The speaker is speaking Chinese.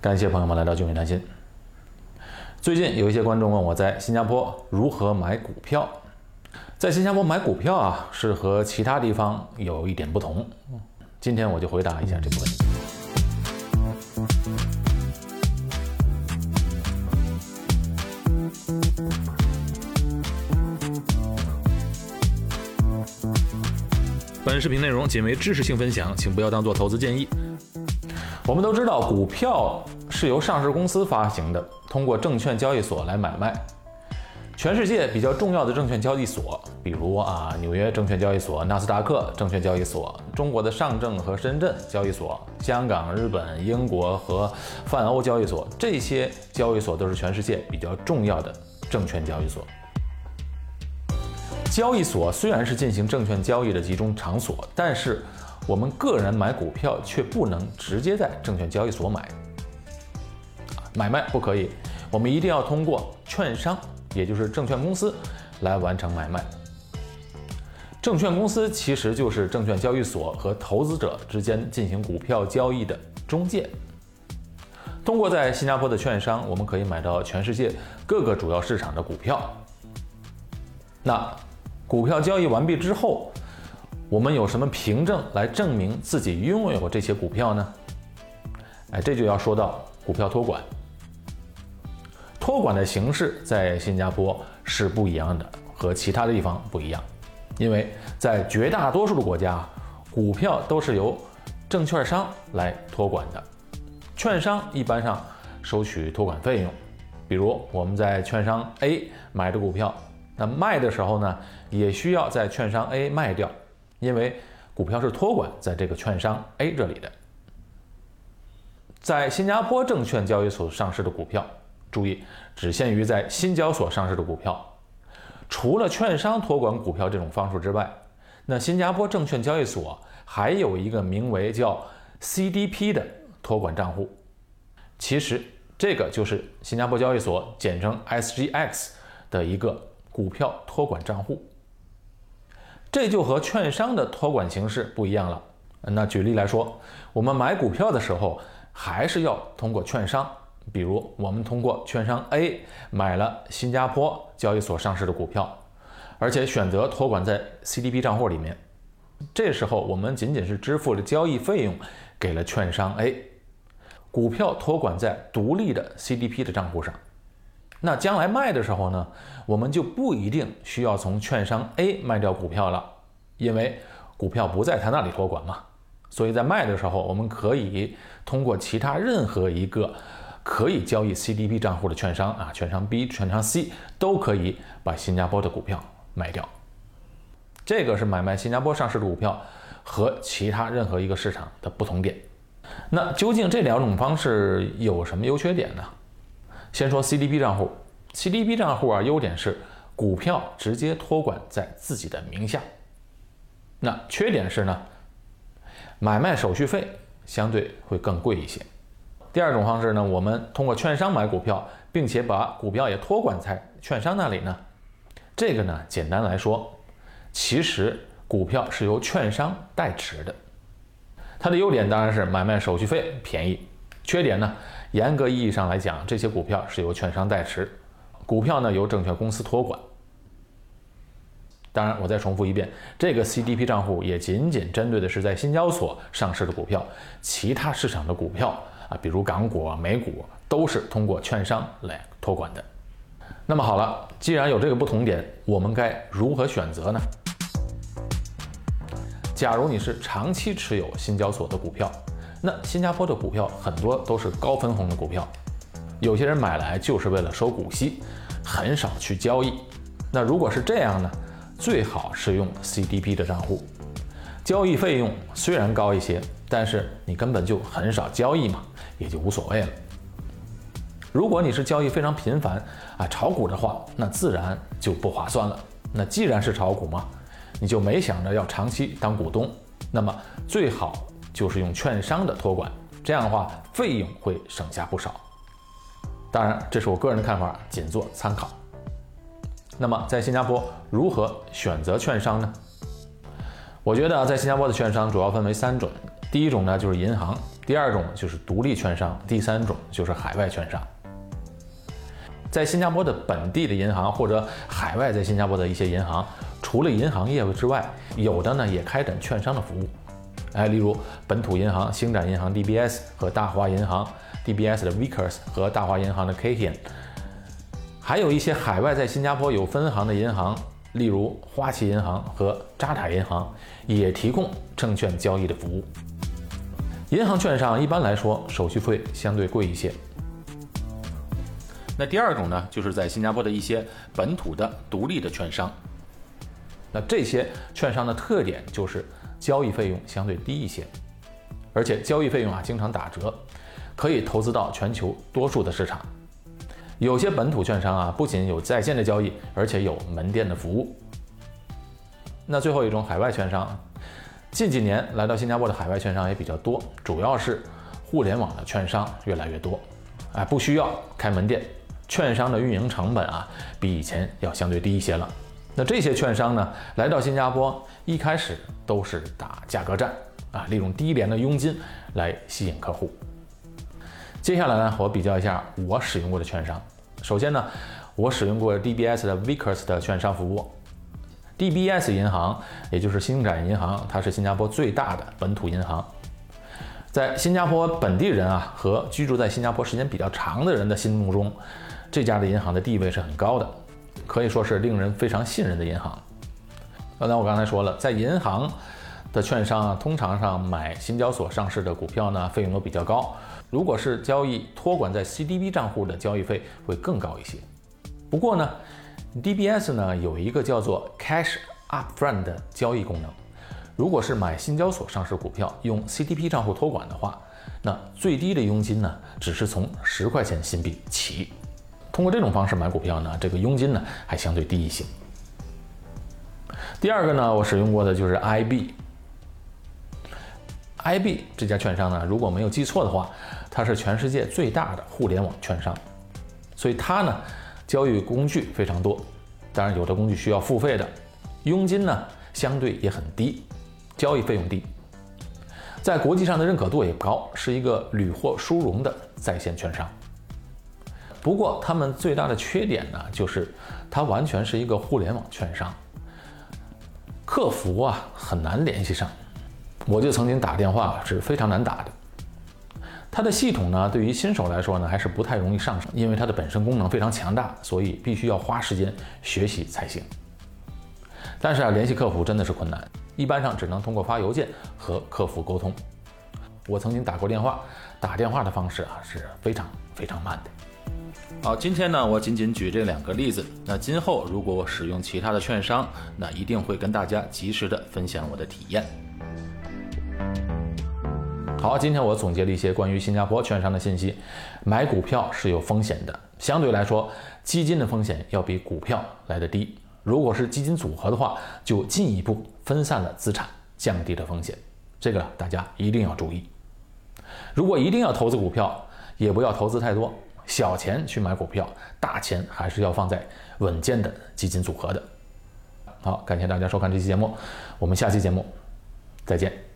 感谢朋友们来到聚美谈心。最近有一些观众问我在新加坡如何买股票，在新加坡买股票啊是和其他地方有一点不同。今天我就回答一下这个问题。本视频内容仅为知识性分享，请不要当做投资建议。我们都知道，股票是由上市公司发行的，通过证券交易所来买卖。全世界比较重要的证券交易所，比如啊纽约证券交易所、纳斯达克证券交易所、中国的上证和深圳交易所、香港、日本、英国和泛欧交易所，这些交易所都是全世界比较重要的证券交易所。交易所虽然是进行证券交易的集中场所，但是我们个人买股票却不能直接在证券交易所买，买卖不可以，我们一定要通过券商，也就是证券公司来完成买卖。证券公司其实就是证券交易所和投资者之间进行股票交易的中介。通过在新加坡的券商，我们可以买到全世界各个主要市场的股票。那股票交易完毕之后，我们有什么凭证来证明自己拥有这些股票呢？哎，这就要说到股票托管。托管的形式在新加坡是不一样的，和其他的地方不一样，因为在绝大多数的国家，股票都是由证券商来托管的，券商一般上收取托管费用。比如我们在券商 A 买的股票。那卖的时候呢，也需要在券商 A 卖掉，因为股票是托管在这个券商 A 这里的。在新加坡证券交易所上市的股票，注意只限于在新交所上市的股票。除了券商托管股票这种方式之外，那新加坡证券交易所还有一个名为叫 CDP 的托管账户。其实这个就是新加坡交易所简称 SGX 的一个。股票托管账户，这就和券商的托管形式不一样了。那举例来说，我们买股票的时候，还是要通过券商，比如我们通过券商 A 买了新加坡交易所上市的股票，而且选择托管在 CDP 账户里面。这时候我们仅仅是支付了交易费用给了券商 A，股票托管在独立的 CDP 的账户上。那将来卖的时候呢，我们就不一定需要从券商 A 卖掉股票了，因为股票不在他那里托管嘛。所以在卖的时候，我们可以通过其他任何一个可以交易 CDP 账户的券商啊，券商 B、券商 C 都可以把新加坡的股票卖掉。这个是买卖新加坡上市的股票和其他任何一个市场的不同点。那究竟这两种方式有什么优缺点呢？先说 CDP 账户，CDP 账户啊，优点是股票直接托管在自己的名下。那缺点是呢，买卖手续费相对会更贵一些。第二种方式呢，我们通过券商买股票，并且把股票也托管在券商那里呢，这个呢，简单来说，其实股票是由券商代持的。它的优点当然是买卖手续费便宜，缺点呢？严格意义上来讲，这些股票是由券商代持，股票呢由证券公司托管。当然，我再重复一遍，这个 CDP 账户也仅仅针对的是在新交所上市的股票，其他市场的股票啊，比如港股啊、美股，都是通过券商来托管的。那么好了，既然有这个不同点，我们该如何选择呢？假如你是长期持有新交所的股票。那新加坡的股票很多都是高分红的股票，有些人买来就是为了收股息，很少去交易。那如果是这样呢，最好是用 CDP 的账户，交易费用虽然高一些，但是你根本就很少交易嘛，也就无所谓了。如果你是交易非常频繁啊炒股的话，那自然就不划算了。那既然是炒股嘛，你就没想着要长期当股东，那么最好。就是用券商的托管，这样的话费用会省下不少。当然，这是我个人的看法，仅做参考。那么，在新加坡如何选择券商呢？我觉得在新加坡的券商主要分为三种，第一种呢就是银行，第二种就是独立券商，第三种就是海外券商。在新加坡的本地的银行或者海外在新加坡的一些银行，除了银行业务之外，有的呢也开展券商的服务。哎，例如本土银行星展银行 DBS 和大华银行 DBS 的 Vickers 和大华银行的 Kian，还有一些海外在新加坡有分行的银行，例如花旗银行和渣打银行，也提供证券交易的服务。银行券商一般来说手续费相对贵一些。那第二种呢，就是在新加坡的一些本土的独立的券商。那这些券商的特点就是交易费用相对低一些，而且交易费用啊经常打折，可以投资到全球多数的市场。有些本土券商啊不仅有在线的交易，而且有门店的服务。那最后一种海外券商，近几年来到新加坡的海外券商也比较多，主要是互联网的券商越来越多，哎，不需要开门店。券商的运营成本啊，比以前要相对低一些了。那这些券商呢，来到新加坡一开始都是打价格战啊，利用低廉的佣金来吸引客户。接下来呢，我比较一下我使用过的券商。首先呢，我使用过 DBS 的 Vickers 的券商服务。DBS 银行，也就是星展银行，它是新加坡最大的本土银行。在新加坡本地人啊和居住在新加坡时间比较长的人的心目中，这家的银行的地位是很高的，可以说是令人非常信任的银行。刚才我刚才说了，在银行的券商啊，通常上买新交所上市的股票呢，费用都比较高。如果是交易托管在 CDB 账户的交易费会更高一些。不过呢，DBS 呢有一个叫做 Cash Upfront 的交易功能。如果是买新交所上市股票用 CDP 账户托管的话，那最低的佣金呢，只是从十块钱新币起。通过这种方式买股票呢，这个佣金呢还相对低一些。第二个呢，我使用过的就是 IB。IB 这家券商呢，如果没有记错的话，它是全世界最大的互联网券商，所以它呢交易工具非常多，当然有的工具需要付费的，佣金呢相对也很低，交易费用低，在国际上的认可度也不高，是一个屡获殊荣的在线券商。不过，他们最大的缺点呢，就是它完全是一个互联网券商，客服啊很难联系上。我就曾经打电话是非常难打的。它的系统呢，对于新手来说呢，还是不太容易上手，因为它的本身功能非常强大，所以必须要花时间学习才行。但是啊，联系客服真的是困难，一般上只能通过发邮件和客服沟通。我曾经打过电话，打电话的方式啊是非常非常慢的。好，今天呢，我仅仅举这两个例子。那今后如果我使用其他的券商，那一定会跟大家及时的分享我的体验。好，今天我总结了一些关于新加坡券商的信息。买股票是有风险的，相对来说，基金的风险要比股票来的低。如果是基金组合的话，就进一步分散了资产，降低了风险。这个大家一定要注意。如果一定要投资股票，也不要投资太多，小钱去买股票，大钱还是要放在稳健的基金组合的。好，感谢大家收看这期节目，我们下期节目再见。